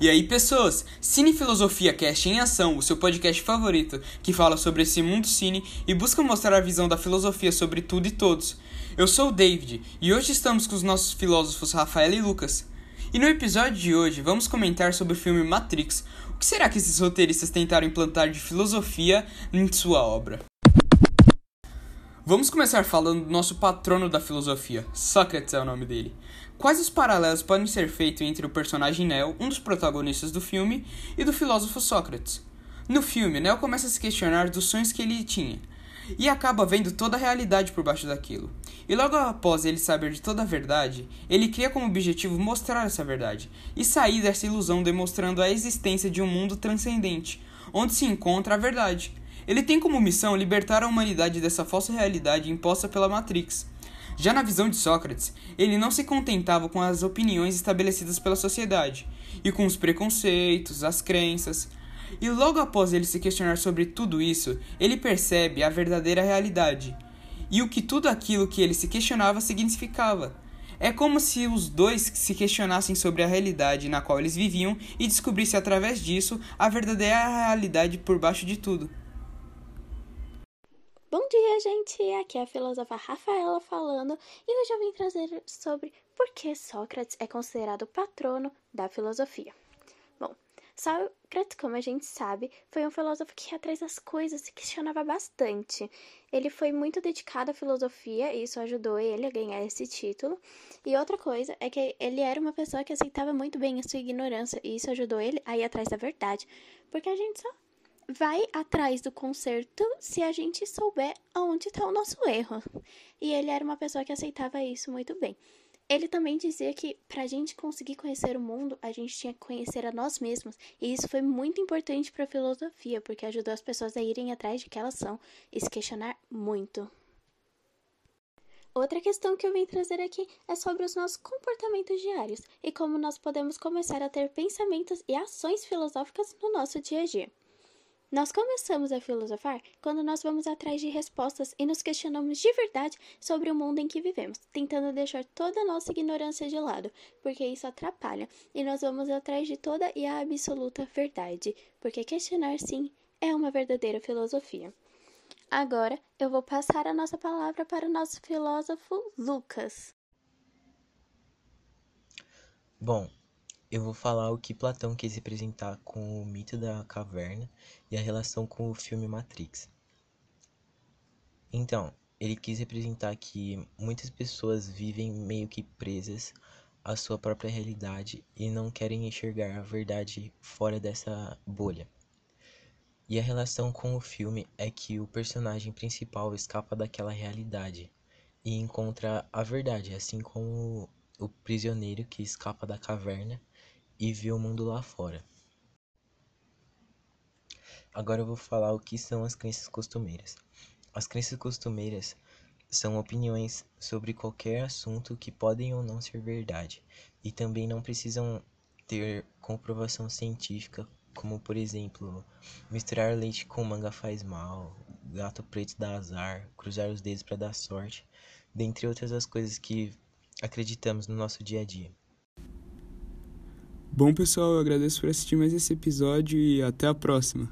E aí, pessoas? Cine Filosofia Cast em Ação, o seu podcast favorito, que fala sobre esse mundo cine e busca mostrar a visão da filosofia sobre tudo e todos. Eu sou o David e hoje estamos com os nossos filósofos Rafael e Lucas. E no episódio de hoje vamos comentar sobre o filme Matrix. O que será que esses roteiristas tentaram implantar de filosofia em sua obra? Vamos começar falando do nosso patrono da filosofia, Sócrates é o nome dele. Quais os paralelos podem ser feitos entre o personagem Neo, um dos protagonistas do filme, e do filósofo Sócrates? No filme, Neo começa a se questionar dos sonhos que ele tinha, e acaba vendo toda a realidade por baixo daquilo. E logo após ele saber de toda a verdade, ele cria como objetivo mostrar essa verdade, e sair dessa ilusão demonstrando a existência de um mundo transcendente, onde se encontra a verdade. Ele tem como missão libertar a humanidade dessa falsa realidade imposta pela Matrix. Já na visão de Sócrates, ele não se contentava com as opiniões estabelecidas pela sociedade, e com os preconceitos, as crenças. E logo após ele se questionar sobre tudo isso, ele percebe a verdadeira realidade e o que tudo aquilo que ele se questionava significava. É como se os dois se questionassem sobre a realidade na qual eles viviam e descobrissem através disso a verdadeira realidade por baixo de tudo. Bom dia, gente! Aqui é a filósofa Rafaela falando e hoje eu vim trazer sobre por que Sócrates é considerado patrono da filosofia. Bom, Sócrates, como a gente sabe, foi um filósofo que ia atrás das coisas, se questionava bastante. Ele foi muito dedicado à filosofia e isso ajudou ele a ganhar esse título. E outra coisa é que ele era uma pessoa que aceitava muito bem a sua ignorância e isso ajudou ele a ir atrás da verdade. Porque a gente só vai atrás do conserto se a gente souber aonde está o nosso erro. E ele era uma pessoa que aceitava isso muito bem. Ele também dizia que para a gente conseguir conhecer o mundo, a gente tinha que conhecer a nós mesmos. E isso foi muito importante para a filosofia, porque ajudou as pessoas a irem atrás de quem elas são e se questionar muito. Outra questão que eu vim trazer aqui é sobre os nossos comportamentos diários e como nós podemos começar a ter pensamentos e ações filosóficas no nosso dia a dia. Nós começamos a filosofar quando nós vamos atrás de respostas e nos questionamos de verdade sobre o mundo em que vivemos, tentando deixar toda a nossa ignorância de lado, porque isso atrapalha, e nós vamos atrás de toda e a absoluta verdade, porque questionar sim é uma verdadeira filosofia. Agora eu vou passar a nossa palavra para o nosso filósofo Lucas. Bom, eu vou falar o que Platão quis representar com o mito da caverna e a relação com o filme Matrix. Então, ele quis representar que muitas pessoas vivem meio que presas à sua própria realidade e não querem enxergar a verdade fora dessa bolha. E a relação com o filme é que o personagem principal escapa daquela realidade e encontra a verdade, assim como o prisioneiro que escapa da caverna e ver o mundo lá fora. Agora eu vou falar o que são as crenças costumeiras. As crenças costumeiras são opiniões sobre qualquer assunto que podem ou não ser verdade e também não precisam ter comprovação científica, como por exemplo, misturar leite com manga faz mal, gato preto dá azar, cruzar os dedos para dar sorte, dentre outras as coisas que acreditamos no nosso dia a dia. Bom, pessoal, eu agradeço por assistir mais esse episódio e até a próxima.